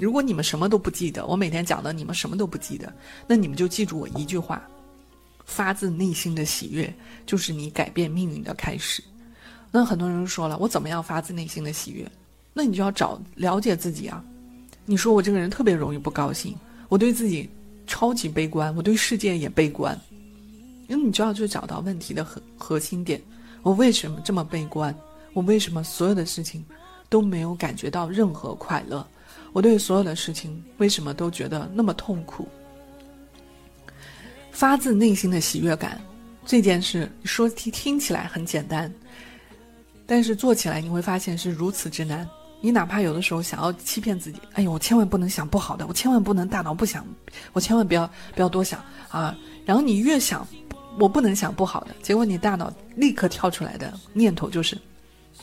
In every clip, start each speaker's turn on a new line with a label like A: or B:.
A: 如果你们什么都不记得，我每天讲的你们什么都不记得，那你们就记住我一句话：发自内心的喜悦就是你改变命运的开始。那很多人说了，我怎么样发自内心的喜悦？那你就要找了解自己啊。你说我这个人特别容易不高兴，我对自己超级悲观，我对世界也悲观。那你就要去找到问题的核核心点：我为什么这么悲观？我为什么所有的事情都没有感觉到任何快乐？我对所有的事情为什么都觉得那么痛苦？发自内心的喜悦感，这件事说听听起来很简单，但是做起来你会发现是如此之难。你哪怕有的时候想要欺骗自己，哎呦，我千万不能想不好的，我千万不能大脑不想，我千万不要不要多想啊。然后你越想，我不能想不好的，结果你大脑立刻跳出来的念头就是，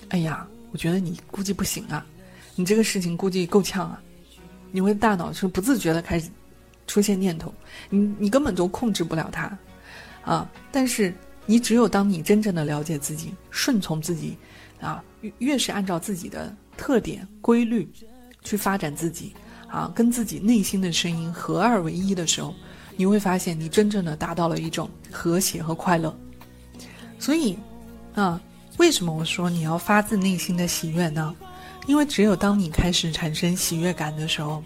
A: 哎呀，我觉得你估计不行啊。你这个事情估计够呛啊！你会大脑是不自觉的开始出现念头，你你根本就控制不了它，啊！但是你只有当你真正的了解自己，顺从自己，啊，越越是按照自己的特点规律去发展自己，啊，跟自己内心的声音合二为一的时候，你会发现你真正的达到了一种和谐和快乐。所以，啊，为什么我说你要发自内心的喜悦呢？因为只有当你开始产生喜悦感的时候，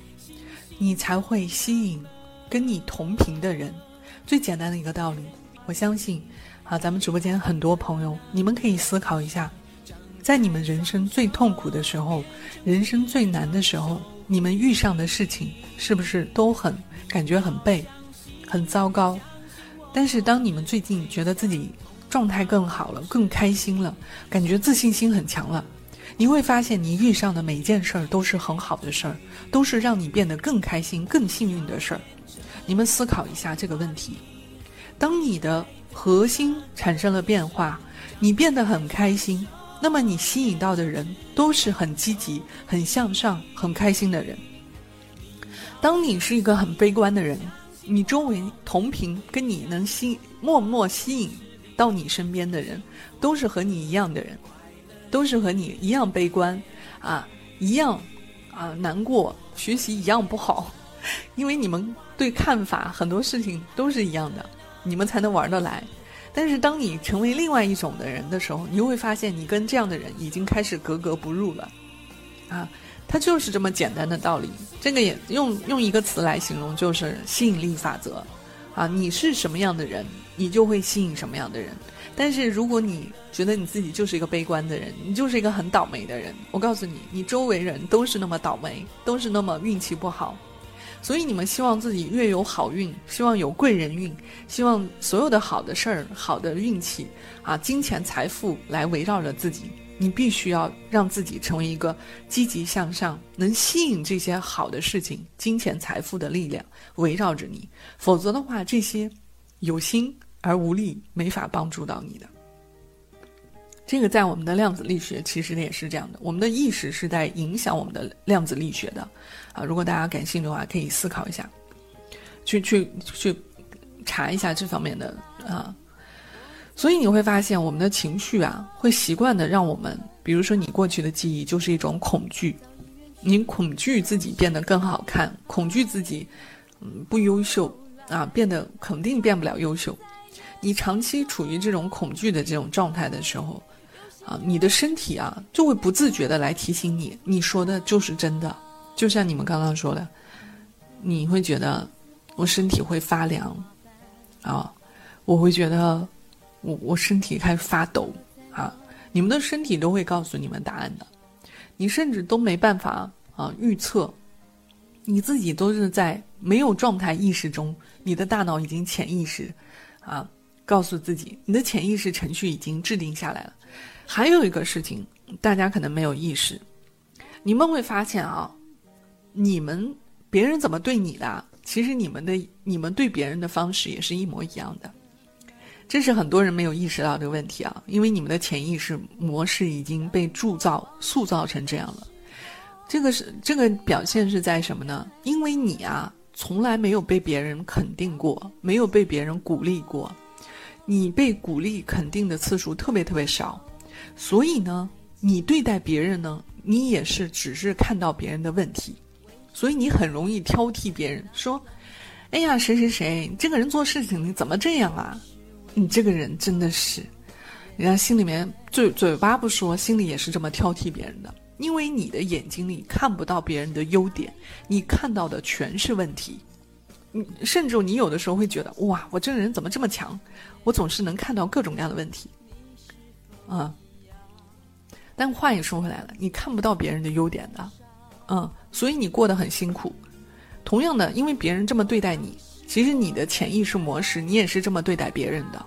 A: 你才会吸引跟你同频的人。最简单的一个道理，我相信，啊，咱们直播间很多朋友，你们可以思考一下，在你们人生最痛苦的时候，人生最难的时候，你们遇上的事情是不是都很感觉很背，很糟糕？但是当你们最近觉得自己状态更好了，更开心了，感觉自信心很强了。你会发现，你遇上的每件事儿都是很好的事儿，都是让你变得更开心、更幸运的事儿。你们思考一下这个问题：当你的核心产生了变化，你变得很开心，那么你吸引到的人都是很积极、很向上、很开心的人。当你是一个很悲观的人，你周围同频跟你能吸默默吸引到你身边的人，都是和你一样的人。都是和你一样悲观，啊，一样，啊难过，学习一样不好，因为你们对看法很多事情都是一样的，你们才能玩得来。但是当你成为另外一种的人的时候，你就会发现你跟这样的人已经开始格格不入了，啊，它就是这么简单的道理。这个也用用一个词来形容，就是吸引力法则，啊，你是什么样的人，你就会吸引什么样的人。但是如果你觉得你自己就是一个悲观的人，你就是一个很倒霉的人，我告诉你，你周围人都是那么倒霉，都是那么运气不好，所以你们希望自己越有好运，希望有贵人运，希望所有的好的事儿、好的运气啊、金钱财富来围绕着自己，你必须要让自己成为一个积极向上、能吸引这些好的事情、金钱财富的力量围绕着你，否则的话，这些有心。而无力，没法帮助到你的。这个在我们的量子力学其实也是这样的，我们的意识是在影响我们的量子力学的。啊，如果大家感兴趣的话，可以思考一下，去去去查一下这方面的啊。所以你会发现，我们的情绪啊，会习惯的让我们，比如说你过去的记忆就是一种恐惧，你恐惧自己变得更好看，恐惧自己嗯不优秀啊，变得肯定变不了优秀。你长期处于这种恐惧的这种状态的时候，啊，你的身体啊就会不自觉的来提醒你，你说的就是真的。就像你们刚刚说的，你会觉得我身体会发凉，啊，我会觉得我我身体开始发抖，啊，你们的身体都会告诉你们答案的，你甚至都没办法啊预测，你自己都是在没有状态意识中，你的大脑已经潜意识，啊。告诉自己，你的潜意识程序已经制定下来了。还有一个事情，大家可能没有意识，你们会发现啊，你们别人怎么对你的，其实你们的你们对别人的方式也是一模一样的。这是很多人没有意识到这个问题啊，因为你们的潜意识模式已经被铸造、塑造成这样了。这个是这个表现是在什么呢？因为你啊，从来没有被别人肯定过，没有被别人鼓励过，你被鼓励肯定的次数特别特别少，所以呢，你对待别人呢，你也是只是看到别人的问题，所以你很容易挑剔别人，说：“哎呀，谁谁谁，这个人做事情你怎么这样啊？”你这个人真的是，人家心里面嘴嘴巴不说，心里也是这么挑剔别人的。因为你的眼睛里看不到别人的优点，你看到的全是问题。你甚至你有的时候会觉得，哇，我这个人怎么这么强？我总是能看到各种各样的问题，啊。但话也说回来了，你看不到别人的优点的，嗯，所以你过得很辛苦。同样的，因为别人这么对待你。其实你的潜意识模式，你也是这么对待别人的，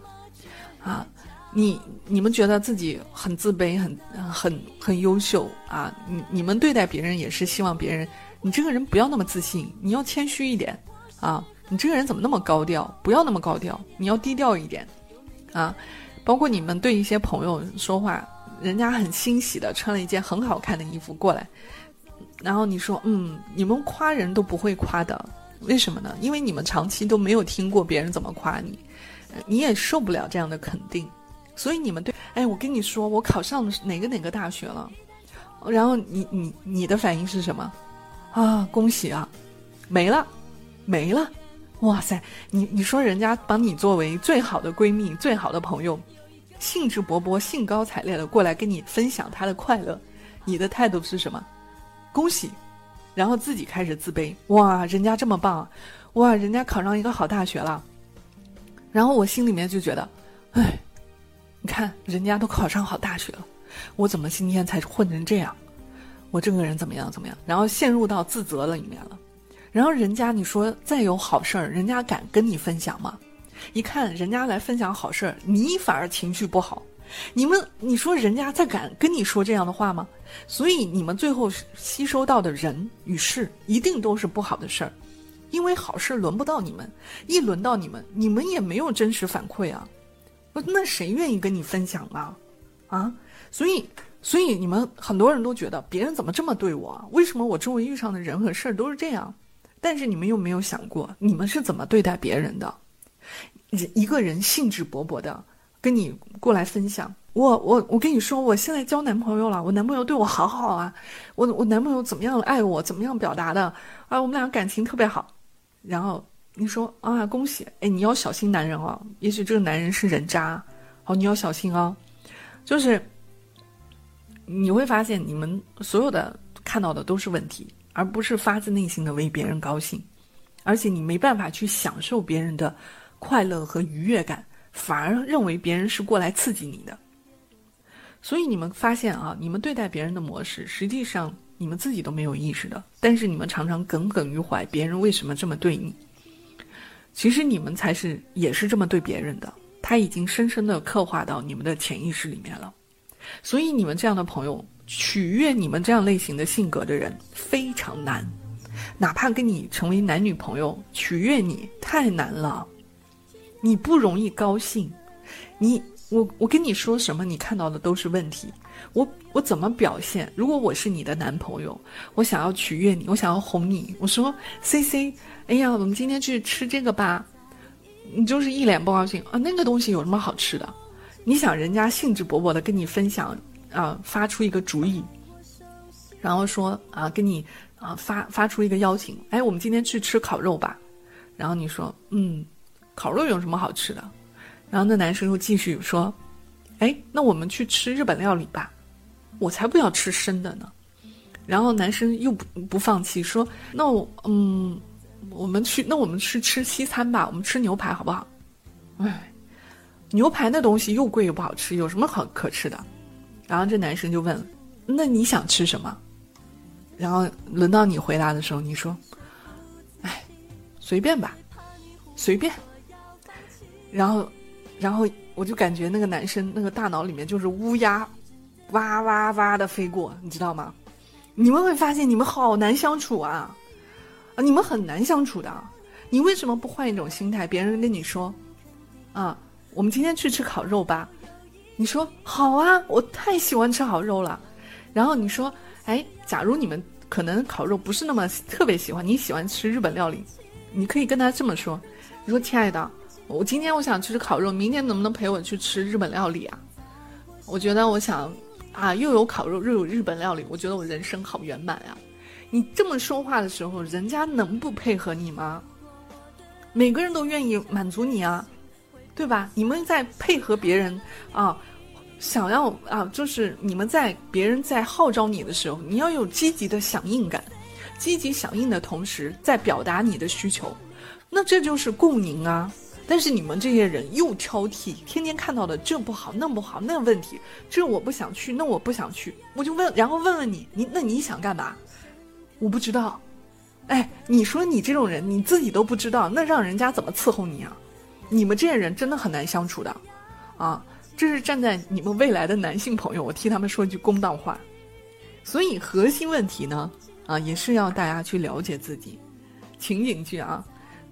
A: 啊，你你们觉得自己很自卑，很很很优秀啊，你你们对待别人也是希望别人，你这个人不要那么自信，你要谦虚一点啊，你这个人怎么那么高调？不要那么高调，你要低调一点，啊，包括你们对一些朋友说话，人家很欣喜的穿了一件很好看的衣服过来，然后你说，嗯，你们夸人都不会夸的。为什么呢？因为你们长期都没有听过别人怎么夸你，你也受不了这样的肯定，所以你们对，哎，我跟你说，我考上哪个哪个大学了，然后你你你的反应是什么？啊，恭喜啊，没了，没了，哇塞，你你说人家把你作为最好的闺蜜、最好的朋友，兴致勃勃、兴高采烈的过来跟你分享他的快乐，你的态度是什么？恭喜。然后自己开始自卑，哇，人家这么棒，哇，人家考上一个好大学了。然后我心里面就觉得，哎，你看人家都考上好大学了，我怎么今天才混成这样？我这个人怎么样怎么样？然后陷入到自责了里面了。然后人家你说再有好事儿，人家敢跟你分享吗？一看人家来分享好事儿，你反而情绪不好。你们，你说人家再敢跟你说这样的话吗？所以你们最后吸收到的人与事，一定都是不好的事儿，因为好事轮不到你们，一轮到你们，你们也没有真实反馈啊，那谁愿意跟你分享呢？啊，所以，所以你们很多人都觉得别人怎么这么对我？为什么我周围遇上的人和事儿都是这样？但是你们又没有想过，你们是怎么对待别人的？一个人兴致勃勃的。跟你过来分享，我我我跟你说，我现在交男朋友了，我男朋友对我好好啊，我我男朋友怎么样爱我，怎么样表达的啊，我们俩感情特别好。然后你说啊，恭喜，哎，你要小心男人哦，也许这个男人是人渣，好，你要小心哦。就是你会发现，你们所有的看到的都是问题，而不是发自内心的为别人高兴，而且你没办法去享受别人的快乐和愉悦感。反而认为别人是过来刺激你的，所以你们发现啊，你们对待别人的模式，实际上你们自己都没有意识的，但是你们常常耿耿于怀，别人为什么这么对你？其实你们才是也是这么对别人的，他已经深深的刻画到你们的潜意识里面了。所以你们这样的朋友，取悦你们这样类型的性格的人非常难，哪怕跟你成为男女朋友，取悦你太难了。你不容易高兴，你我我跟你说什么，你看到的都是问题。我我怎么表现？如果我是你的男朋友，我想要取悦你，我想要哄你，我说 C C，哎呀，我们今天去吃这个吧，你就是一脸不高兴啊。那个东西有什么好吃的？你想人家兴致勃勃的跟你分享啊，发出一个主意，然后说啊，跟你啊发发出一个邀请，哎，我们今天去吃烤肉吧。然后你说嗯。烤肉有什么好吃的？然后那男生又继续说：“哎，那我们去吃日本料理吧，我才不要吃生的呢。”然后男生又不不放弃说：“那我嗯，我们去那我们去吃西餐吧，我们吃牛排好不好？”哎，牛排那东西又贵又不好吃，有什么好可吃的？然后这男生就问：“那你想吃什么？”然后轮到你回答的时候，你说：“哎，随便吧，随便。”然后，然后我就感觉那个男生那个大脑里面就是乌鸦，哇哇哇的飞过，你知道吗？你们会发现你们好难相处啊！啊，你们很难相处的。你为什么不换一种心态？别人跟你说，啊，我们今天去吃烤肉吧，你说好啊，我太喜欢吃烤肉了。然后你说，哎，假如你们可能烤肉不是那么特别喜欢，你喜欢吃日本料理，你可以跟他这么说，你说亲爱的，我今天我想吃烤肉，明天能不能陪我去吃日本料理啊？我觉得我想。啊，又有烤肉，又有日本料理，我觉得我人生好圆满啊！你这么说话的时候，人家能不配合你吗？每个人都愿意满足你啊，对吧？你们在配合别人啊，想要啊，就是你们在别人在号召你的时候，你要有积极的响应感，积极响应的同时，在表达你的需求，那这就是共赢啊。但是你们这些人又挑剔，天天看到的这不好那不好那问题，这我不想去，那我不想去，我就问，然后问问你，你那你想干嘛？我不知道。哎，你说你这种人你自己都不知道，那让人家怎么伺候你啊？你们这些人真的很难相处的，啊，这是站在你们未来的男性朋友，我替他们说一句公道话。所以核心问题呢，啊，也是要大家去了解自己，情景剧啊。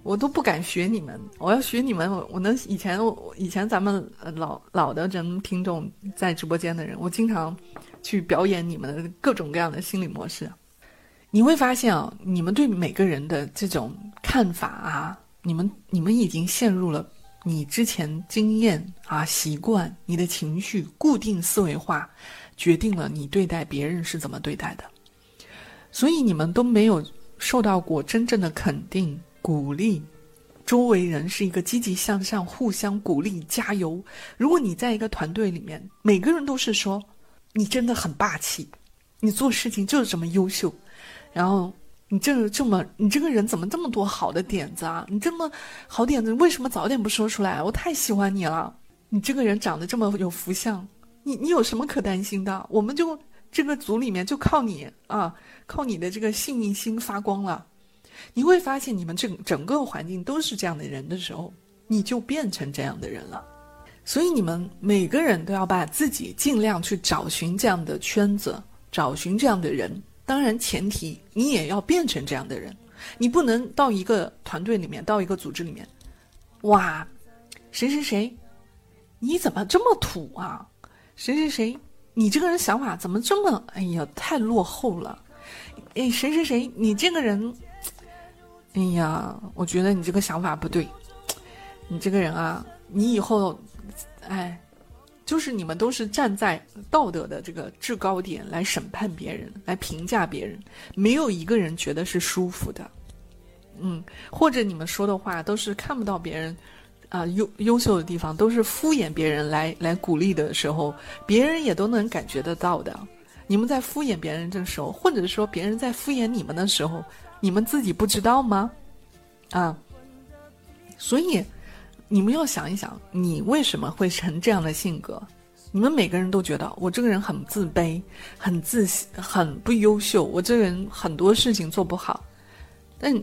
A: 我都不敢学你们，我要学你们，我我能以前以前咱们老老的人听众在直播间的人，我经常去表演你们的各种各样的心理模式。你会发现啊，你们对每个人的这种看法啊，你们你们已经陷入了你之前经验啊、习惯、你的情绪、固定思维化，决定了你对待别人是怎么对待的，所以你们都没有受到过真正的肯定。鼓励周围人是一个积极向上、互相鼓励、加油。如果你在一个团队里面，每个人都是说你真的很霸气，你做事情就是这么优秀，然后你这这么你这个人怎么这么多好的点子啊？你这么好点子为什么早点不说出来？我太喜欢你了！你这个人长得这么有福相，你你有什么可担心的？我们就这个组里面就靠你啊，靠你的这个幸运星发光了。你会发现，你们整整个环境都是这样的人的时候，你就变成这样的人了。所以，你们每个人都要把自己尽量去找寻这样的圈子，找寻这样的人。当然，前提你也要变成这样的人。你不能到一个团队里面，到一个组织里面，哇，谁谁谁，你怎么这么土啊？谁谁谁，你这个人想法怎么这么……哎呀，太落后了。哎，谁谁谁，你这个人。哎呀，我觉得你这个想法不对，你这个人啊，你以后，哎，就是你们都是站在道德的这个制高点来审判别人，来评价别人，没有一个人觉得是舒服的，嗯，或者你们说的话都是看不到别人啊优优秀的地方，都是敷衍别人来来鼓励的时候，别人也都能感觉得到的。你们在敷衍别人的时候，或者说别人在敷衍你们的时候。你们自己不知道吗？啊，所以你们要想一想，你为什么会成这样的性格？你们每个人都觉得我这个人很自卑、很自信很不优秀，我这个人很多事情做不好。但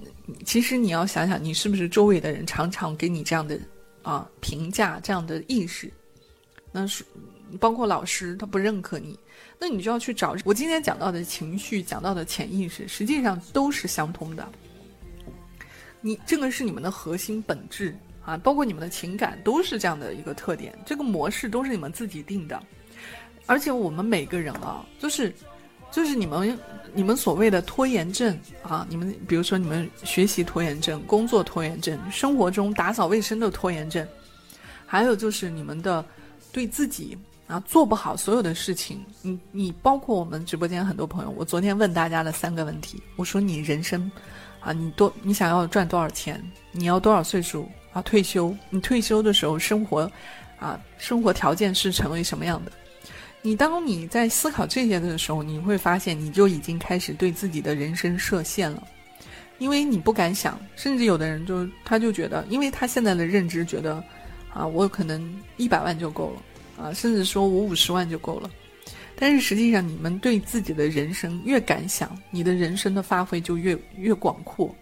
A: 其实你要想想，你是不是周围的人常常给你这样的啊评价、这样的意识？那是包括老师，他不认可你。那你就要去找我今天讲到的情绪，讲到的潜意识，实际上都是相通的。你这个是你们的核心本质啊，包括你们的情感都是这样的一个特点，这个模式都是你们自己定的。而且我们每个人啊，就是就是你们你们所谓的拖延症啊，你们比如说你们学习拖延症、工作拖延症、生活中打扫卫生的拖延症，还有就是你们的对自己。啊，做不好所有的事情，你你包括我们直播间很多朋友，我昨天问大家的三个问题，我说你人生，啊，你多你想要赚多少钱？你要多少岁数啊退休？你退休的时候生活，啊，生活条件是成为什么样的？你当你在思考这些的时候，你会发现你就已经开始对自己的人生设限了，因为你不敢想，甚至有的人就他就觉得，因为他现在的认知觉得，啊，我可能一百万就够了。啊，甚至说我五十万就够了，但是实际上，你们对自己的人生越敢想，你的人生的发挥就越越广阔。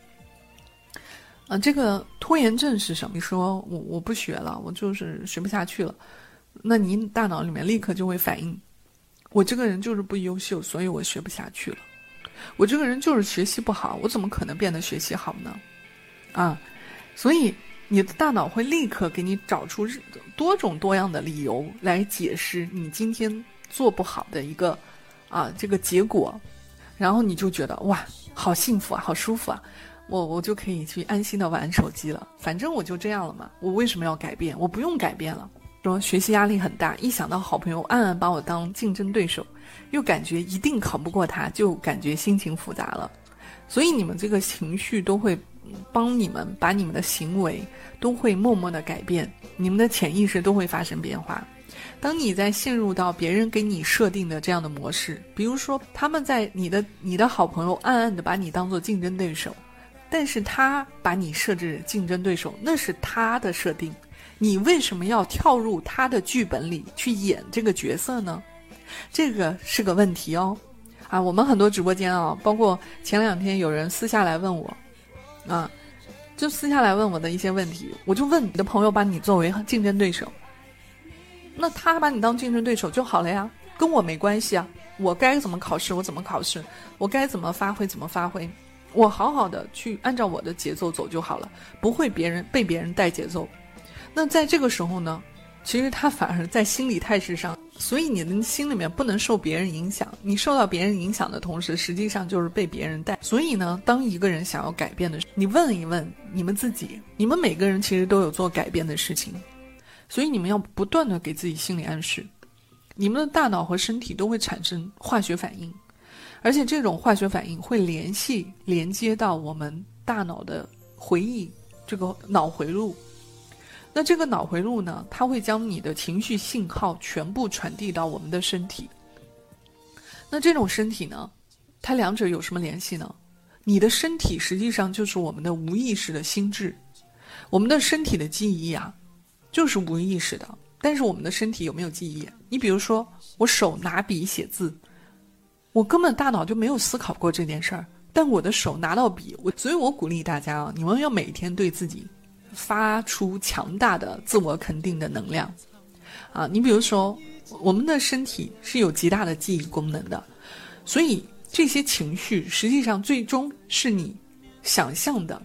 A: 啊，这个拖延症是什么？你说我我不学了，我就是学不下去了，那你大脑里面立刻就会反应，我这个人就是不优秀，所以我学不下去了。我这个人就是学习不好，我怎么可能变得学习好呢？啊，所以你的大脑会立刻给你找出多种多样的理由来解释你今天做不好的一个啊这个结果，然后你就觉得哇，好幸福啊，好舒服啊，我 我就可以去安心的玩手机了，反正我就这样了嘛，我为什么要改变？我不用改变了。说学习压力很大，一想到好朋友暗暗把我当竞争对手，又感觉一定考不过他，就感觉心情复杂了。所以你们这个情绪都会帮你们把你们的行为都会默默的改变，你们的潜意识都会发生变化。当你在陷入到别人给你设定的这样的模式，比如说他们在你的你的好朋友暗暗的把你当做竞争对手，但是他把你设置竞争对手，那是他的设定。你为什么要跳入他的剧本里去演这个角色呢？这个是个问题哦。啊，我们很多直播间啊，包括前两天有人私下来问我，啊，就私下来问我的一些问题，我就问你的朋友把你作为竞争对手，那他把你当竞争对手就好了呀，跟我没关系啊。我该怎么考试我怎么考试，我该怎么发挥怎么发挥，我好好的去按照我的节奏走就好了，不会别人被别人带节奏。那在这个时候呢，其实他反而在心理态势上，所以你的心里面不能受别人影响。你受到别人影响的同时，实际上就是被别人带。所以呢，当一个人想要改变的时候，你问一问你们自己，你们每个人其实都有做改变的事情，所以你们要不断的给自己心理暗示，你们的大脑和身体都会产生化学反应，而且这种化学反应会联系连接到我们大脑的回忆这个脑回路。那这个脑回路呢？它会将你的情绪信号全部传递到我们的身体。那这种身体呢？它两者有什么联系呢？你的身体实际上就是我们的无意识的心智。我们的身体的记忆啊，就是无意识的。但是我们的身体有没有记忆？你比如说，我手拿笔写字，我根本大脑就没有思考过这件事儿。但我的手拿到笔，我所以，我鼓励大家啊，你们要每天对自己。发出强大的自我肯定的能量，啊，你比如说，我们的身体是有极大的记忆功能的，所以这些情绪实际上最终是你想象的，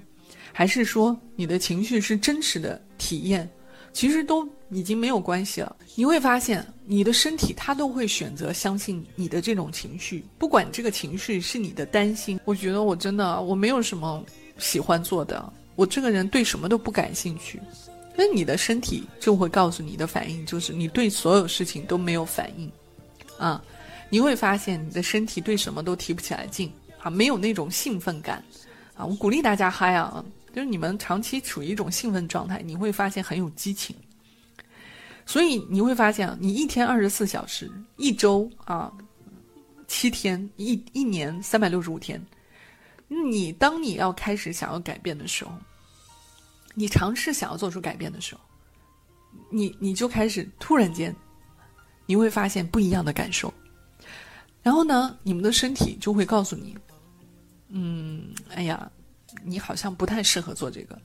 A: 还是说你的情绪是真实的体验，其实都已经没有关系了。你会发现，你的身体它都会选择相信你的这种情绪，不管这个情绪是你的担心。我觉得我真的我没有什么喜欢做的。我这个人对什么都不感兴趣，那你的身体就会告诉你的反应就是你对所有事情都没有反应，啊，你会发现你的身体对什么都提不起来劲啊，没有那种兴奋感，啊，我鼓励大家嗨啊，就是你们长期处于一种兴奋状态，你会发现很有激情，所以你会发现你一天二十四小时，一周啊七天，一一年三百六十五天。你当你要开始想要改变的时候，你尝试想要做出改变的时候，你你就开始突然间，你会发现不一样的感受，然后呢，你们的身体就会告诉你，嗯，哎呀，你好像不太适合做这个，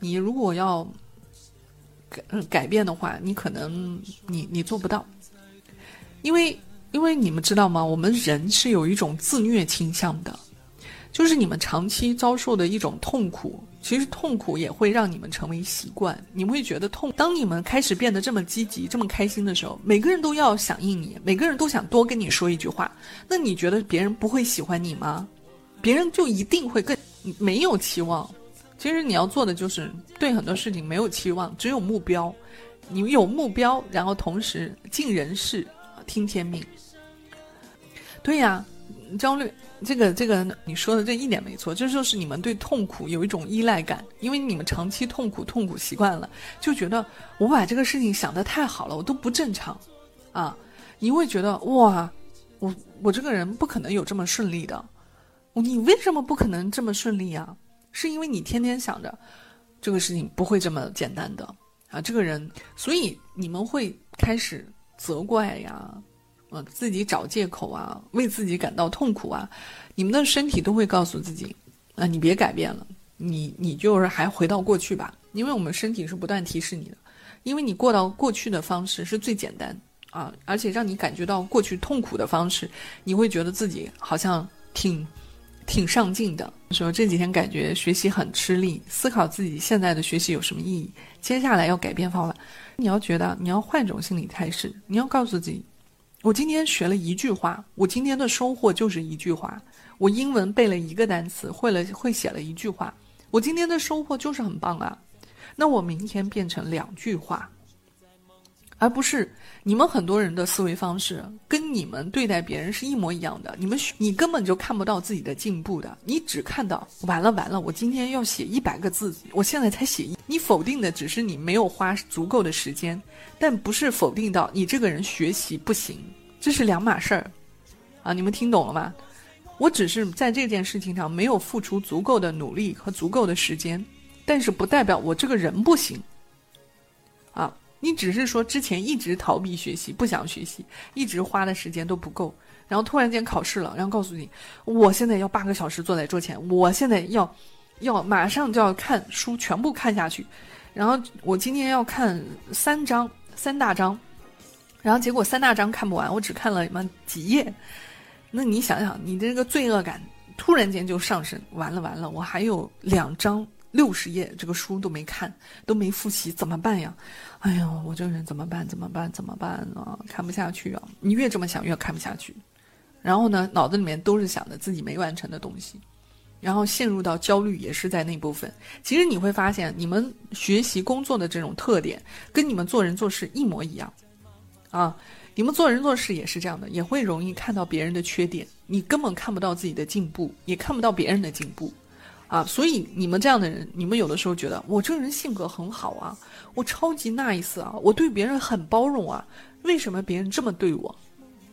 A: 你如果要改改变的话，你可能你你做不到，因为因为你们知道吗？我们人是有一种自虐倾向的。就是你们长期遭受的一种痛苦，其实痛苦也会让你们成为习惯。你们会觉得痛。当你们开始变得这么积极、这么开心的时候，每个人都要响应你，每个人都想多跟你说一句话。那你觉得别人不会喜欢你吗？别人就一定会更没有期望。其实你要做的就是对很多事情没有期望，只有目标。你有目标，然后同时尽人事，听天命。对呀。焦虑，这个这个你说的这一点没错，这就是你们对痛苦有一种依赖感，因为你们长期痛苦痛苦习惯了，就觉得我把这个事情想得太好了，我都不正常，啊，你会觉得哇，我我这个人不可能有这么顺利的，你为什么不可能这么顺利啊？是因为你天天想着这个事情不会这么简单的啊，这个人，所以你们会开始责怪呀。呃，自己找借口啊，为自己感到痛苦啊，你们的身体都会告诉自己，啊，你别改变了，你你就是还回到过去吧，因为我们身体是不断提示你的，因为你过到过去的方式是最简单啊，而且让你感觉到过去痛苦的方式，你会觉得自己好像挺挺上进的。说这几天感觉学习很吃力，思考自己现在的学习有什么意义，接下来要改变方法。你要觉得你要换种心理态势，你要告诉自己，我今天学了一句话，我今天的收获就是一句话。我英文背了一个单词，会了会写了一句话，我今天的收获就是很棒啊。那我明天变成两句话，而不是你们很多人的思维方式跟你们对待别人是一模一样的。你们你根本就看不到自己的进步的，你只看到完了完了，我今天要写一百个字，我现在才写一。你否定的只是你没有花足够的时间，但不是否定到你这个人学习不行，这是两码事儿啊！你们听懂了吗？我只是在这件事情上没有付出足够的努力和足够的时间。但是不代表我这个人不行，啊，你只是说之前一直逃避学习，不想学习，一直花的时间都不够，然后突然间考试了，然后告诉你，我现在要八个小时坐在桌前，我现在要，要马上就要看书全部看下去，然后我今天要看三章三大章，然后结果三大章看不完，我只看了什么几页，那你想想，你的这个罪恶感突然间就上升，完了完了，我还有两章。六十页，这个书都没看，都没复习，怎么办呀？哎呦，我这个人怎么办？怎么办？怎么办呢？看不下去啊！你越这么想，越看不下去。然后呢，脑子里面都是想着自己没完成的东西，然后陷入到焦虑，也是在那部分。其实你会发现，你们学习工作的这种特点，跟你们做人做事一模一样啊！你们做人做事也是这样的，也会容易看到别人的缺点，你根本看不到自己的进步，也看不到别人的进步。啊，所以你们这样的人，你们有的时候觉得我这个人性格很好啊，我超级 nice 啊，我对别人很包容啊，为什么别人这么对我？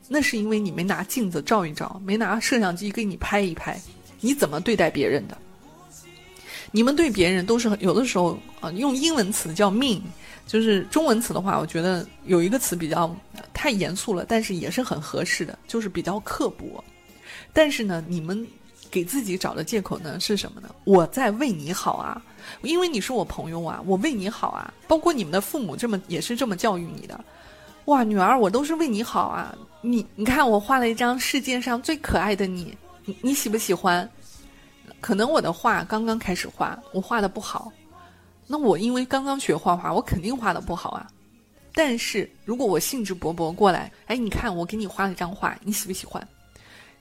A: 那是因为你没拿镜子照一照，没拿摄像机给你拍一拍，你怎么对待别人的？你们对别人都是有的时候啊，用英文词叫 mean，就是中文词的话，我觉得有一个词比较太严肃了，但是也是很合适的，就是比较刻薄。但是呢，你们。给自己找的借口呢是什么呢？我在为你好啊，因为你是我朋友啊，我为你好啊。包括你们的父母这么也是这么教育你的，哇，女儿，我都是为你好啊。你你看我画了一张世界上最可爱的你，你你喜不喜欢？可能我的画刚刚开始画，我画的不好，那我因为刚刚学画画，我肯定画的不好啊。但是如果我兴致勃勃过来，哎，你看我给你画了一张画，你喜不喜欢？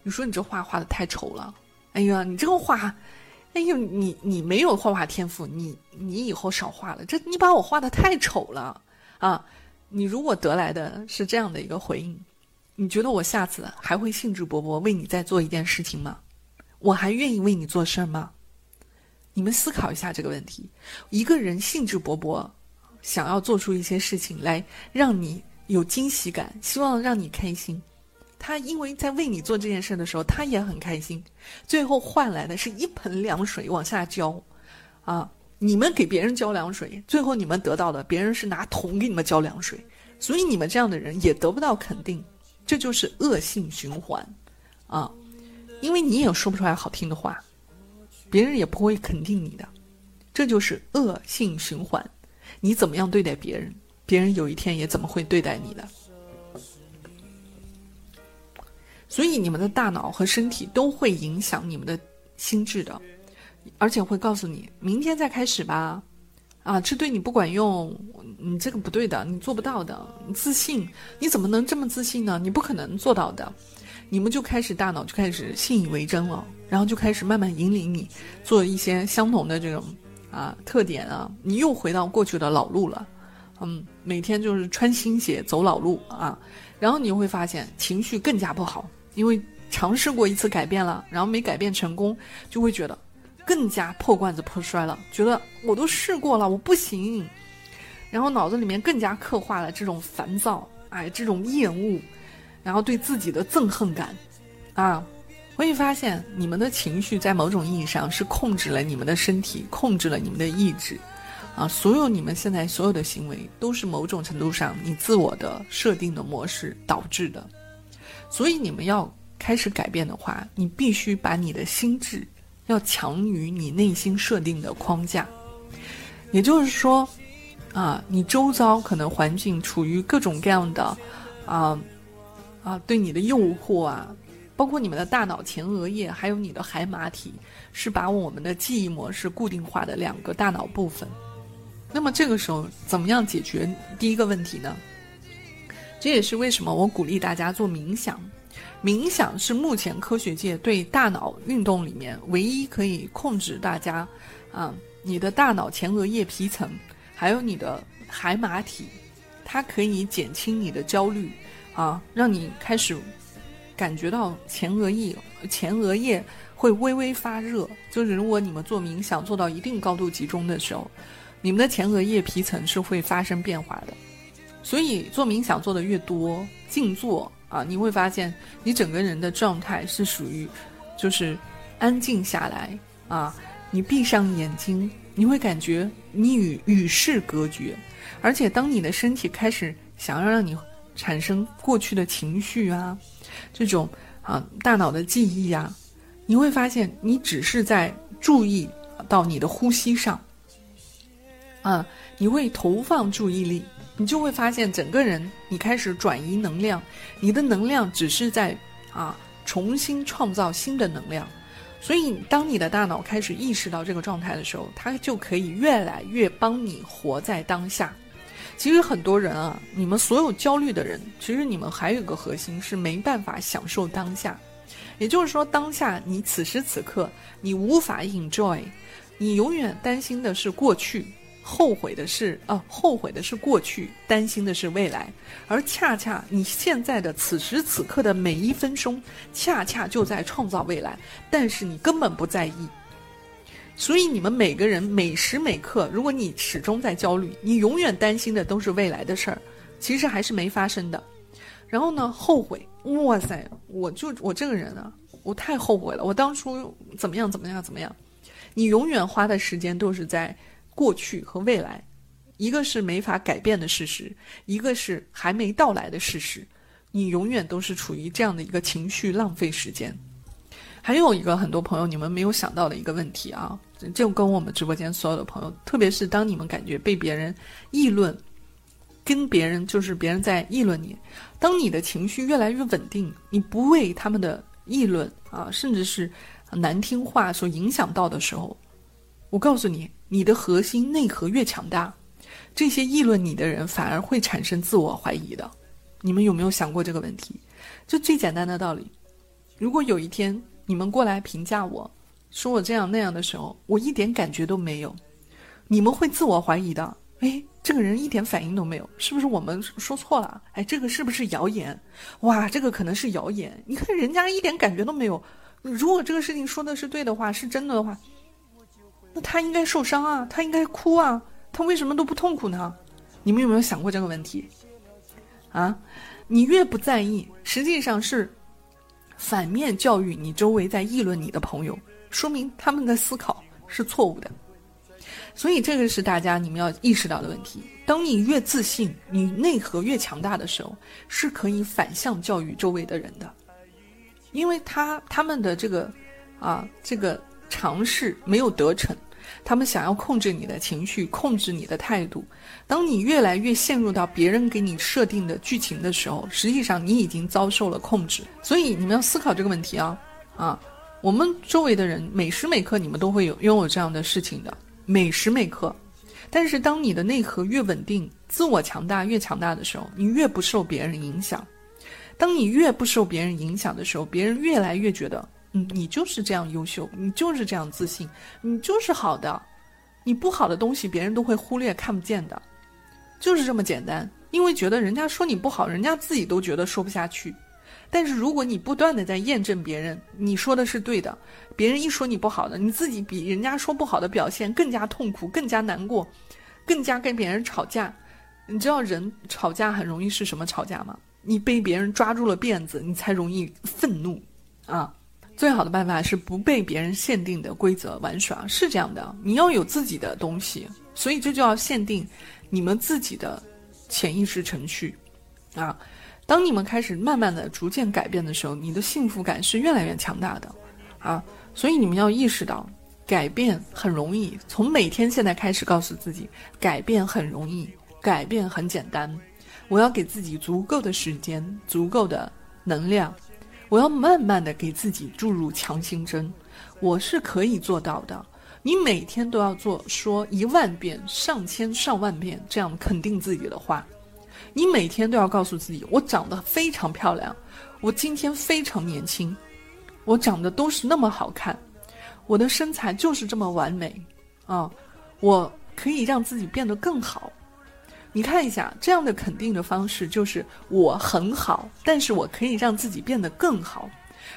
A: 你说你这画画的太丑了。哎呀，你这个画，哎呦，你你没有画画天赋，你你以后少画了。这你把我画的太丑了啊！你如果得来的是这样的一个回应，你觉得我下次还会兴致勃勃为你再做一件事情吗？我还愿意为你做事儿吗？你们思考一下这个问题。一个人兴致勃勃想要做出一些事情来让你有惊喜感，希望让你开心。他因为在为你做这件事的时候，他也很开心，最后换来的是一盆凉水往下浇，啊，你们给别人浇凉水，最后你们得到的，别人是拿桶给你们浇凉水，所以你们这样的人也得不到肯定，这就是恶性循环，啊，因为你也说不出来好听的话，别人也不会肯定你的，这就是恶性循环，你怎么样对待别人，别人有一天也怎么会对待你的。所以你们的大脑和身体都会影响你们的心智的，而且会告诉你明天再开始吧，啊，这对你不管用，你这个不对的，你做不到的，你自信，你怎么能这么自信呢？你不可能做到的，你们就开始大脑就开始信以为真了，然后就开始慢慢引领你做一些相同的这种啊特点啊，你又回到过去的老路了，嗯，每天就是穿新鞋走老路啊，然后你会发现情绪更加不好。因为尝试过一次改变了，然后没改变成功，就会觉得更加破罐子破摔了。觉得我都试过了，我不行，然后脑子里面更加刻画了这种烦躁，哎，这种厌恶，然后对自己的憎恨感，啊，会发现你们的情绪在某种意义上是控制了你们的身体，控制了你们的意志，啊，所有你们现在所有的行为都是某种程度上你自我的设定的模式导致的。所以你们要开始改变的话，你必须把你的心智要强于你内心设定的框架。也就是说，啊，你周遭可能环境处于各种各样的，啊，啊，对你的诱惑啊，包括你们的大脑前额叶，还有你的海马体，是把我们的记忆模式固定化的两个大脑部分。那么这个时候，怎么样解决第一个问题呢？这也是为什么我鼓励大家做冥想。冥想是目前科学界对大脑运动里面唯一可以控制大家，啊，你的大脑前额叶皮层，还有你的海马体，它可以减轻你的焦虑，啊，让你开始感觉到前额叶前额叶会微微发热。就是如果你们做冥想做到一定高度集中的时候，你们的前额叶皮层是会发生变化的。所以做冥想做的越多，静坐。啊，你会发现你整个人的状态是属于，就是安静下来啊。你闭上眼睛，你会感觉你与与世隔绝，而且当你的身体开始想要让你产生过去的情绪啊，这种啊大脑的记忆啊，你会发现你只是在注意到你的呼吸上啊，你会投放注意力。你就会发现，整个人你开始转移能量，你的能量只是在啊重新创造新的能量。所以，当你的大脑开始意识到这个状态的时候，它就可以越来越帮你活在当下。其实很多人啊，你们所有焦虑的人，其实你们还有一个核心是没办法享受当下。也就是说，当下你此时此刻你无法 enjoy，你永远担心的是过去。后悔的是，啊，后悔的是过去，担心的是未来，而恰恰你现在的此时此刻的每一分钟，恰恰就在创造未来，但是你根本不在意。所以你们每个人每时每刻，如果你始终在焦虑，你永远担心的都是未来的事儿，其实还是没发生的。然后呢，后悔，哇塞，我就我这个人啊，我太后悔了，我当初怎么样怎么样怎么样，你永远花的时间都是在。过去和未来，一个是没法改变的事实，一个是还没到来的事实。你永远都是处于这样的一个情绪浪费时间。还有一个很多朋友你们没有想到的一个问题啊，就跟我们直播间所有的朋友，特别是当你们感觉被别人议论，跟别人就是别人在议论你，当你的情绪越来越稳定，你不为他们的议论啊，甚至是难听话所影响到的时候，我告诉你。你的核心内核越强大，这些议论你的人反而会产生自我怀疑的。你们有没有想过这个问题？就最简单的道理，如果有一天你们过来评价我，说我这样那样的时候，我一点感觉都没有，你们会自我怀疑的。哎，这个人一点反应都没有，是不是我们说错了？哎，这个是不是谣言？哇，这个可能是谣言。你看人家一点感觉都没有。如果这个事情说的是对的话，是真的的话。那他应该受伤啊，他应该哭啊，他为什么都不痛苦呢？你们有没有想过这个问题？啊，你越不在意，实际上是反面教育你周围在议论你的朋友，说明他们的思考是错误的。所以这个是大家你们要意识到的问题。当你越自信，你内核越强大的时候，是可以反向教育周围的人的，因为他他们的这个啊这个。尝试没有得逞，他们想要控制你的情绪，控制你的态度。当你越来越陷入到别人给你设定的剧情的时候，实际上你已经遭受了控制。所以你们要思考这个问题啊啊！我们周围的人每时每刻你们都会有拥有这样的事情的，每时每刻。但是当你的内核越稳定，自我强大越强大的时候，你越不受别人影响。当你越不受别人影响的时候，别人越来越觉得。嗯，你就是这样优秀，你就是这样自信，你就是好的，你不好的东西别人都会忽略看不见的，就是这么简单。因为觉得人家说你不好，人家自己都觉得说不下去。但是如果你不断的在验证别人你说的是对的，别人一说你不好的，你自己比人家说不好的表现更加痛苦、更加难过、更加跟别人吵架。你知道人吵架很容易是什么吵架吗？你被别人抓住了辫子，你才容易愤怒啊。最好的办法是不被别人限定的规则玩耍，是这样的。你要有自己的东西，所以这就要限定你们自己的潜意识程序啊。当你们开始慢慢的逐渐改变的时候，你的幸福感是越来越强大的啊。所以你们要意识到，改变很容易。从每天现在开始，告诉自己，改变很容易，改变很简单。我要给自己足够的时间，足够的能量。我要慢慢的给自己注入强心针，我是可以做到的。你每天都要做说一万遍、上千上万遍这样肯定自己的话，你每天都要告诉自己：我长得非常漂亮，我今天非常年轻，我长得都是那么好看，我的身材就是这么完美啊！我可以让自己变得更好。你看一下这样的肯定的方式，就是我很好，但是我可以让自己变得更好，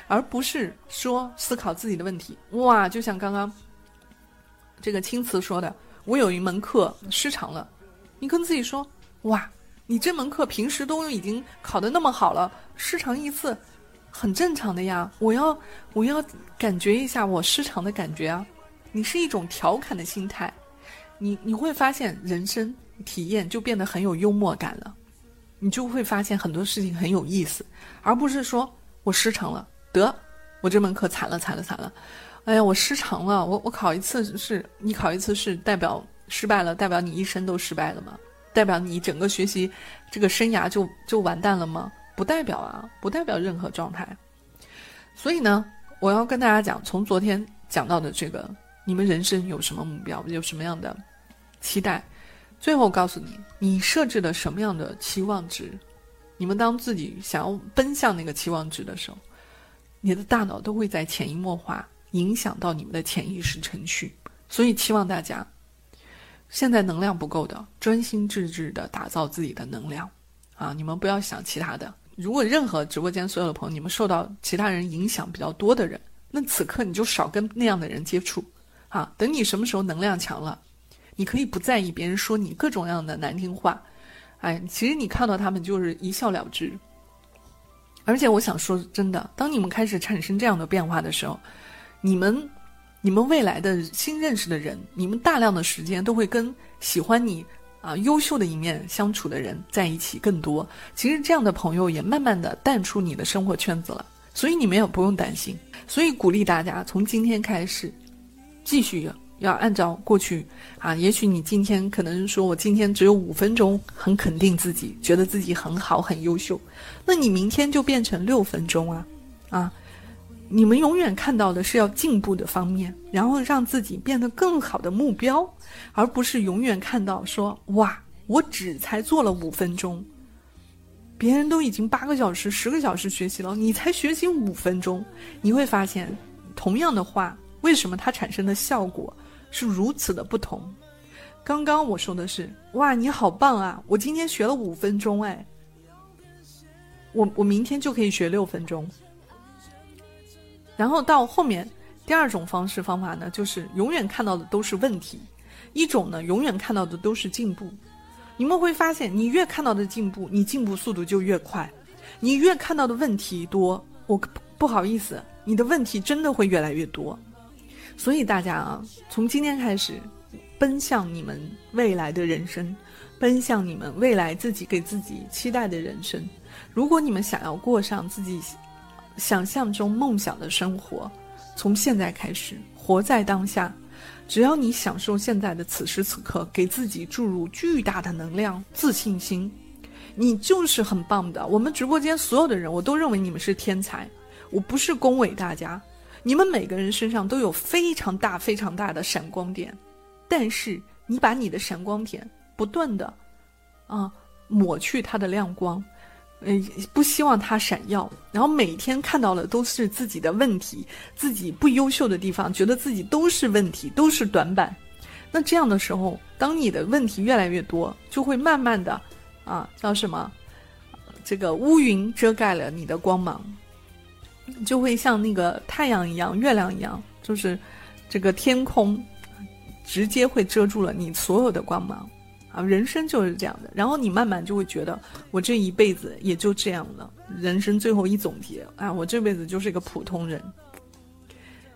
A: 而不是说思考自己的问题。哇，就像刚刚。这个青瓷说的，我有一门课失常了，你跟自己说，哇，你这门课平时都已经考得那么好了，失常一次，很正常的呀。我要我要感觉一下我失常的感觉啊。你是一种调侃的心态，你你会发现人生体验就变得很有幽默感了，你就会发现很多事情很有意思，而不是说我失常了，得我这门课惨了惨了惨了。哎呀，我失常了，我我考一次是，你考一次是代表失败了，代表你一生都失败了吗？代表你整个学习这个生涯就就完蛋了吗？不代表啊，不代表任何状态。所以呢，我要跟大家讲，从昨天讲到的这个，你们人生有什么目标，有什么样的期待？最后告诉你，你设置了什么样的期望值？你们当自己想要奔向那个期望值的时候，你的大脑都会在潜移默化。影响到你们的潜意识程序，所以期望大家现在能量不够的，专心致志的打造自己的能量啊！你们不要想其他的。如果任何直播间所有的朋友，你们受到其他人影响比较多的人，那此刻你就少跟那样的人接触啊！等你什么时候能量强了，你可以不在意别人说你各种各样的难听话，哎，其实你看到他们就是一笑了之。而且我想说真的，当你们开始产生这样的变化的时候。你们，你们未来的新认识的人，你们大量的时间都会跟喜欢你啊优秀的一面相处的人在一起更多。其实这样的朋友也慢慢的淡出你的生活圈子了，所以你们也不用担心。所以鼓励大家从今天开始，继续要按照过去啊。也许你今天可能说我今天只有五分钟很肯定自己，觉得自己很好很优秀，那你明天就变成六分钟啊啊。你们永远看到的是要进步的方面，然后让自己变得更好的目标，而不是永远看到说哇，我只才做了五分钟，别人都已经八个小时、十个小时学习了，你才学习五分钟。你会发现，同样的话，为什么它产生的效果是如此的不同？刚刚我说的是哇，你好棒啊，我今天学了五分钟，哎，我我明天就可以学六分钟。然后到后面，第二种方式方法呢，就是永远看到的都是问题；一种呢，永远看到的都是进步。你们会发现，你越看到的进步，你进步速度就越快；你越看到的问题多，我不好意思，你的问题真的会越来越多。所以大家啊，从今天开始，奔向你们未来的人生，奔向你们未来自己给自己期待的人生。如果你们想要过上自己。想象中梦想的生活，从现在开始，活在当下。只要你享受现在的此时此刻，给自己注入巨大的能量、自信心，你就是很棒的。我们直播间所有的人，我都认为你们是天才。我不是恭维大家，你们每个人身上都有非常大、非常大的闪光点，但是你把你的闪光点不断的啊抹去它的亮光。嗯，不希望它闪耀，然后每天看到的都是自己的问题，自己不优秀的地方，觉得自己都是问题，都是短板。那这样的时候，当你的问题越来越多，就会慢慢的，啊，叫什么？这个乌云遮盖了你的光芒，就会像那个太阳一样，月亮一样，就是这个天空直接会遮住了你所有的光芒。啊，人生就是这样的，然后你慢慢就会觉得，我这一辈子也就这样了。人生最后一总结，啊，我这辈子就是一个普通人。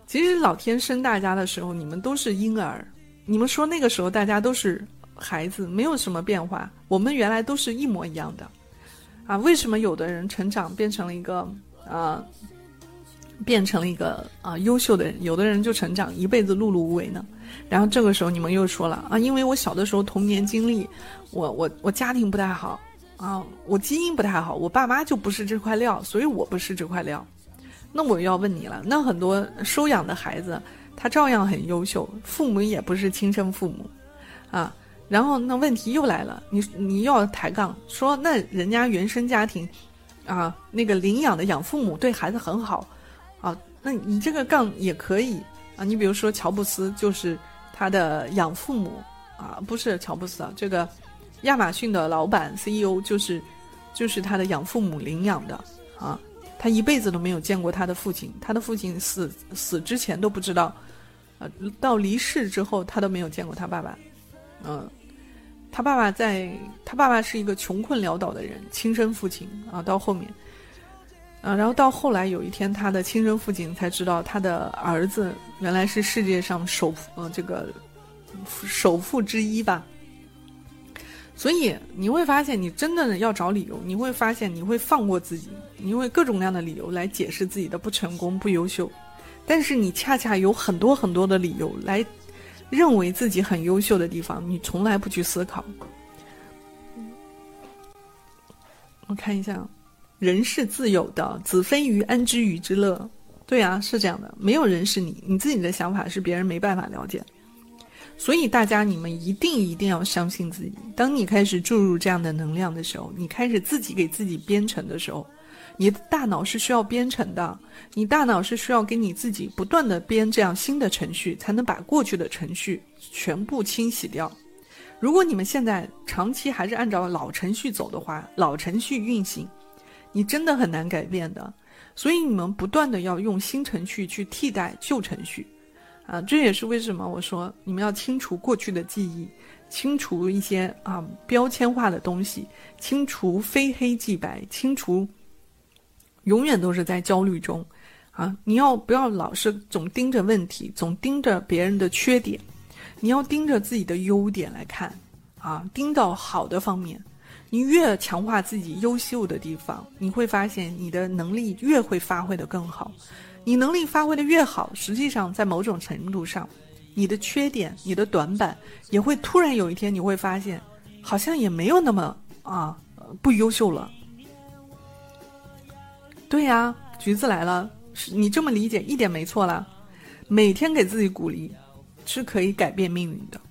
A: 其实老天生大家的时候，你们都是婴儿，你们说那个时候大家都是孩子，没有什么变化。我们原来都是一模一样的，啊，为什么有的人成长变成了一个啊，变成了一个啊优秀的人，有的人就成长一辈子碌碌无为呢？然后这个时候你们又说了啊，因为我小的时候童年经历，我我我家庭不太好啊，我基因不太好，我爸妈就不是这块料，所以我不是这块料。那我要问你了，那很多收养的孩子，他照样很优秀，父母也不是亲生父母，啊，然后那问题又来了，你你又要抬杠，说那人家原生家庭，啊，那个领养的养父母对孩子很好，啊，那你这个杠也可以啊，你比如说乔布斯就是他的养父母啊，不是乔布斯啊，这个亚马逊的老板 CEO 就是就是他的养父母领养的啊。他一辈子都没有见过他的父亲，他的父亲死死之前都不知道，呃，到离世之后他都没有见过他爸爸，嗯，他爸爸在，他爸爸是一个穷困潦倒的人，亲生父亲啊，到后面，啊，然后到后来有一天，他的亲生父亲才知道他的儿子原来是世界上首富呃这个首富之一吧。所以你会发现，你真的要找理由，你会发现你会放过自己，你会各种各样的理由来解释自己的不成功、不优秀，但是你恰恰有很多很多的理由来认为自己很优秀的地方，你从来不去思考。我看一下，人是自由的，子非鱼，安知鱼之乐？对啊，是这样的，没有人是你，你自己的想法是别人没办法了解。所以大家，你们一定一定要相信自己。当你开始注入这样的能量的时候，你开始自己给自己编程的时候，你的大脑是需要编程的。你大脑是需要给你自己不断的编这样新的程序，才能把过去的程序全部清洗掉。如果你们现在长期还是按照老程序走的话，老程序运行，你真的很难改变的。所以你们不断的要用新程序去替代旧程序。啊，这也是为什么我说你们要清除过去的记忆，清除一些啊标签化的东西，清除非黑即白，清除永远都是在焦虑中，啊，你要不要老是总盯着问题，总盯着别人的缺点，你要盯着自己的优点来看，啊，盯到好的方面，你越强化自己优秀的地方，你会发现你的能力越会发挥的更好。你能力发挥的越好，实际上在某种程度上，你的缺点、你的短板也会突然有一天你会发现，好像也没有那么啊不优秀了。对呀，橘子来了，你这么理解一点没错啦。每天给自己鼓励，是可以改变命运的。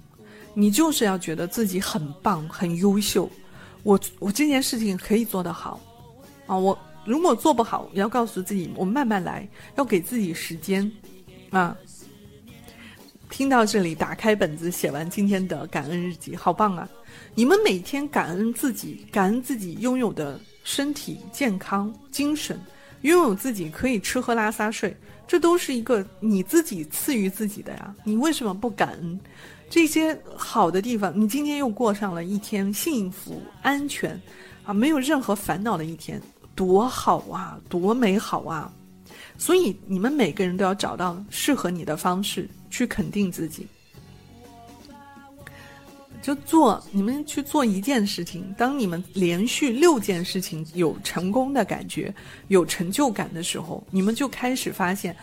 A: 你就是要觉得自己很棒、很优秀，我我这件事情可以做得好啊，我。如果做不好，要告诉自己，我慢慢来，要给自己时间，啊。听到这里，打开本子，写完今天的感恩日记，好棒啊！你们每天感恩自己，感恩自己拥有的身体健康、精神，拥有自己可以吃喝拉撒睡，这都是一个你自己赐予自己的呀。你为什么不感恩这些好的地方？你今天又过上了一天幸福、安全，啊，没有任何烦恼的一天。多好啊，多美好啊！所以你们每个人都要找到适合你的方式去肯定自己。就做你们去做一件事情，当你们连续六件事情有成功的感觉、有成就感的时候，你们就开始发现，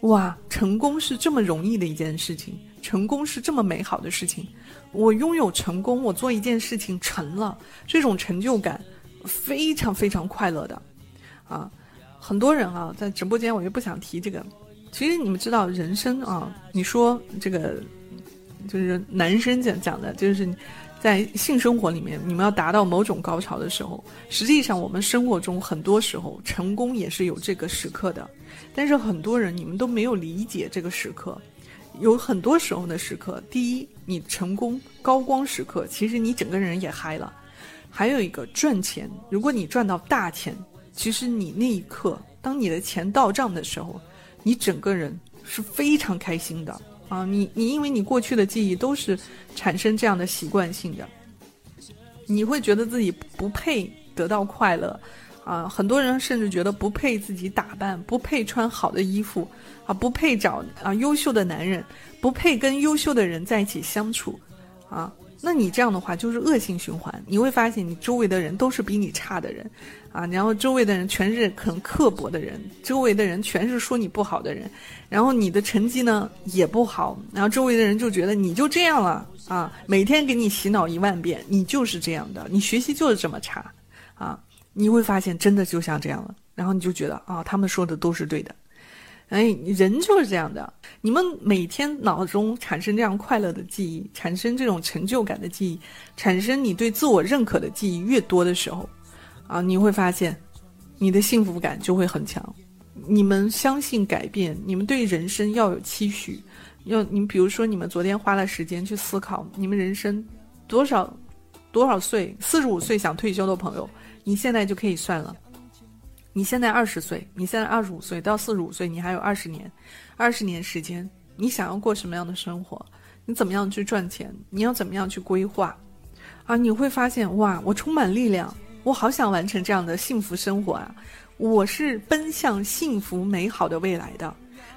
A: 哇，成功是这么容易的一件事情，成功是这么美好的事情。我拥有成功，我做一件事情成了，这种成就感。非常非常快乐的，啊，很多人啊，在直播间我就不想提这个。其实你们知道，人生啊，你说这个就是男生讲讲的，就是在性生活里面，你们要达到某种高潮的时候，实际上我们生活中很多时候成功也是有这个时刻的。但是很多人你们都没有理解这个时刻，有很多时候的时刻，第一，你成功高光时刻，其实你整个人也嗨了。还有一个赚钱，如果你赚到大钱，其实你那一刻，当你的钱到账的时候，你整个人是非常开心的啊！你你因为你过去的记忆都是产生这样的习惯性的，你会觉得自己不配得到快乐啊！很多人甚至觉得不配自己打扮，不配穿好的衣服啊，不配找啊优秀的男人，不配跟优秀的人在一起相处啊！那你这样的话就是恶性循环，你会发现你周围的人都是比你差的人，啊，然后周围的人全是很刻薄的人，周围的人全是说你不好的人，然后你的成绩呢也不好，然后周围的人就觉得你就这样了啊，每天给你洗脑一万遍，你就是这样的，你学习就是这么差，你会发现真的就像这样了。然后你就觉得啊，他们说的都是对的。哎，人就是这样的。你们每天脑中产生这样快乐的记忆，产生这种成就感的记忆，产生你对自我认可的记忆越多的时候，啊，你会发现，你的幸福感就会很强。你们相信改变，你们对人生要有期许，要你比如说，你们昨天花了时间去思考，你们人生多少多少岁，四十五岁想退休的朋友，你现在就可以算了。你现在二十岁，你现在二十五岁到四十五岁，你还有二十年，二十年时间，你想要过什么样的生活？你怎么样去赚钱？你要怎么样去规划？啊，你会发现哇，我充满力量，我好想完成这样的幸福生活啊！我是奔向幸福美好的未来的。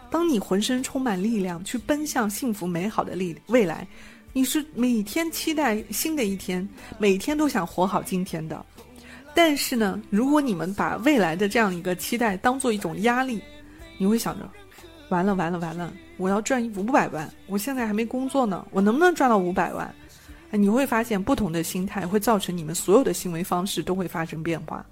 A: 当你浑身充满力量去奔向幸福美好的力未来，你是每天期待新的一天，每天都想活好今天的。但是呢，如果你们把未来的这样一个期待当做一种压力，你会想着，完了完了完了，我要赚五百万，我现在还没工作呢，我能不能赚到五百万？你会发现不同的心态会造成你们所有的行为方式都会发生变化。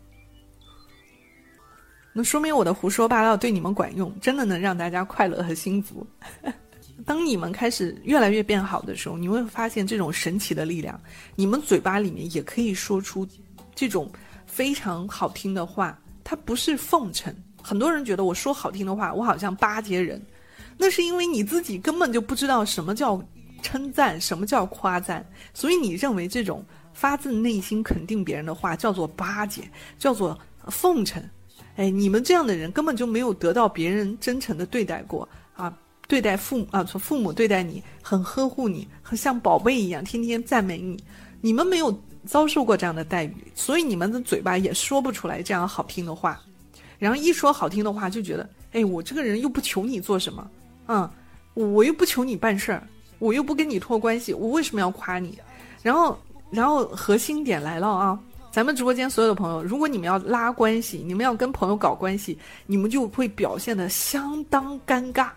A: 那说明我的胡说八道对你们管用，真的能让大家快乐和幸福。当你们开始越来越变好的时候，你会发现这种神奇的力量，你们嘴巴里面也可以说出这种。非常好听的话，它不是奉承。很多人觉得我说好听的话，我好像巴结人，那是因为你自己根本就不知道什么叫称赞，什么叫夸赞，所以你认为这种发自内心肯定别人的话叫做巴结，叫做奉承。哎，你们这样的人根本就没有得到别人真诚的对待过啊！对待父母啊，从父母对待你很呵护你，很像宝贝一样，天天赞美你，你们没有。遭受过这样的待遇，所以你们的嘴巴也说不出来这样好听的话，然后一说好听的话就觉得，哎，我这个人又不求你做什么，嗯，我又不求你办事儿，我又不跟你托关系，我为什么要夸你？然后，然后核心点来了啊，咱们直播间所有的朋友，如果你们要拉关系，你们要跟朋友搞关系，你们就会表现的相当尴尬。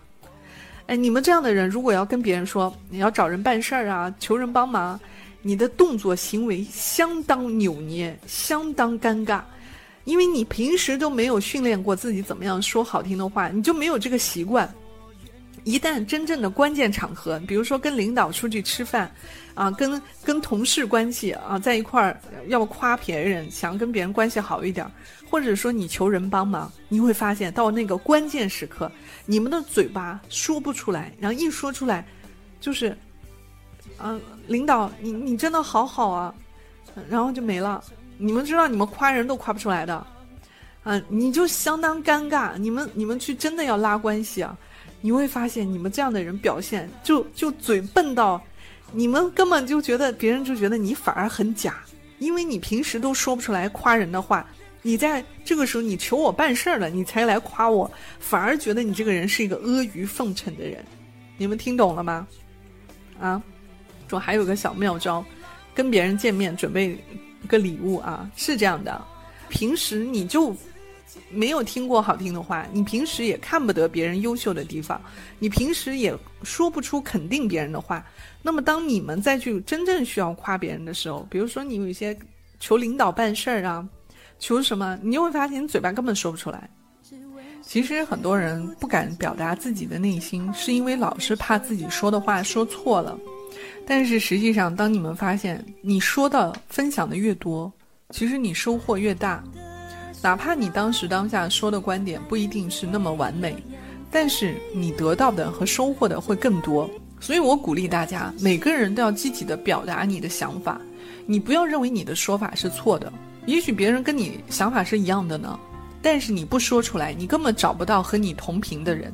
A: 哎，你们这样的人，如果要跟别人说你要找人办事儿啊，求人帮忙。你的动作行为相当扭捏，相当尴尬，因为你平时都没有训练过自己怎么样说好听的话，你就没有这个习惯。一旦真正的关键场合，比如说跟领导出去吃饭，啊，跟跟同事关系啊在一块儿要夸别人，想跟别人关系好一点，或者说你求人帮忙，你会发现到那个关键时刻，你们的嘴巴说不出来，然后一说出来，就是。嗯，领导，你你真的好好啊，然后就没了。你们知道，你们夸人都夸不出来的，嗯，你就相当尴尬。你们你们去真的要拉关系啊，你会发现你们这样的人表现就就嘴笨到，你们根本就觉得别人就觉得你反而很假，因为你平时都说不出来夸人的话，你在这个时候你求我办事儿了，你才来夸我，反而觉得你这个人是一个阿谀奉承的人。你们听懂了吗？啊？说还有个小妙招，跟别人见面准备个礼物啊，是这样的。平时你就没有听过好听的话，你平时也看不得别人优秀的地方，你平时也说不出肯定别人的话。那么，当你们再去真正需要夸别人的时候，比如说你有一些求领导办事儿啊，求什么，你就会发现你嘴巴根本说不出来。其实很多人不敢表达自己的内心，是因为老是怕自己说的话说错了。但是实际上，当你们发现你说的、分享的越多，其实你收获越大。哪怕你当时当下说的观点不一定是那么完美，但是你得到的和收获的会更多。所以我鼓励大家，每个人都要积极的表达你的想法。你不要认为你的说法是错的，也许别人跟你想法是一样的呢，但是你不说出来，你根本找不到和你同频的人。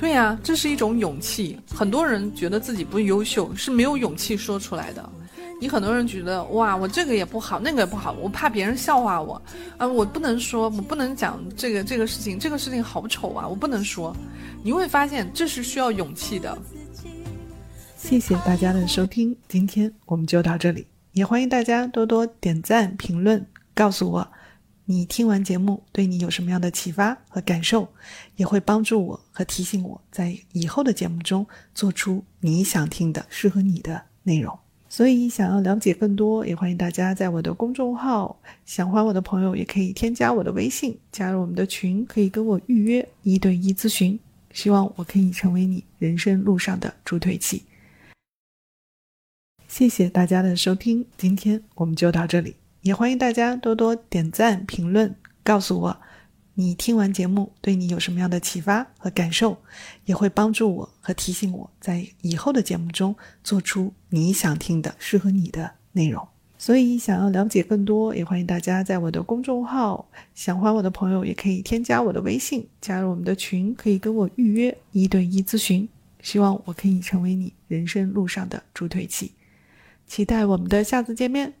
A: 对呀，这是一种勇气。很多人觉得自己不优秀，是没有勇气说出来的。你很多人觉得哇，我这个也不好，那个也不好，我怕别人笑话我，啊，我不能说，我不能讲这个这个事情，这个事情好丑啊，我不能说。你会发现这是需要勇气的。
B: 谢谢大家的收听，今天我们就到这里，也欢迎大家多多点赞、评论，告诉我。你听完节目，对你有什么样的启发和感受，也会帮助我和提醒我在以后的节目中做出你想听的、适合你的内容。所以想要了解更多，也欢迎大家在我的公众号想欢我的朋友，也可以添加我的微信，加入我们的群，可以跟我预约一对一咨询。希望我可以成为你人生路上的助推器。谢谢大家的收听，今天我们就到这里，也欢迎大家多多点赞、评论，告诉我。你听完节目，对你有什么样的启发和感受，也会帮助我和提醒我在以后的节目中做出你想听的、适合你的内容。所以，想要了解更多，也欢迎大家在我的公众号想欢我的朋友，也可以添加我的微信，加入我们的群，可以跟我预约一对一咨询。希望我可以成为你人生路上的助推器。期待我们的下次见面。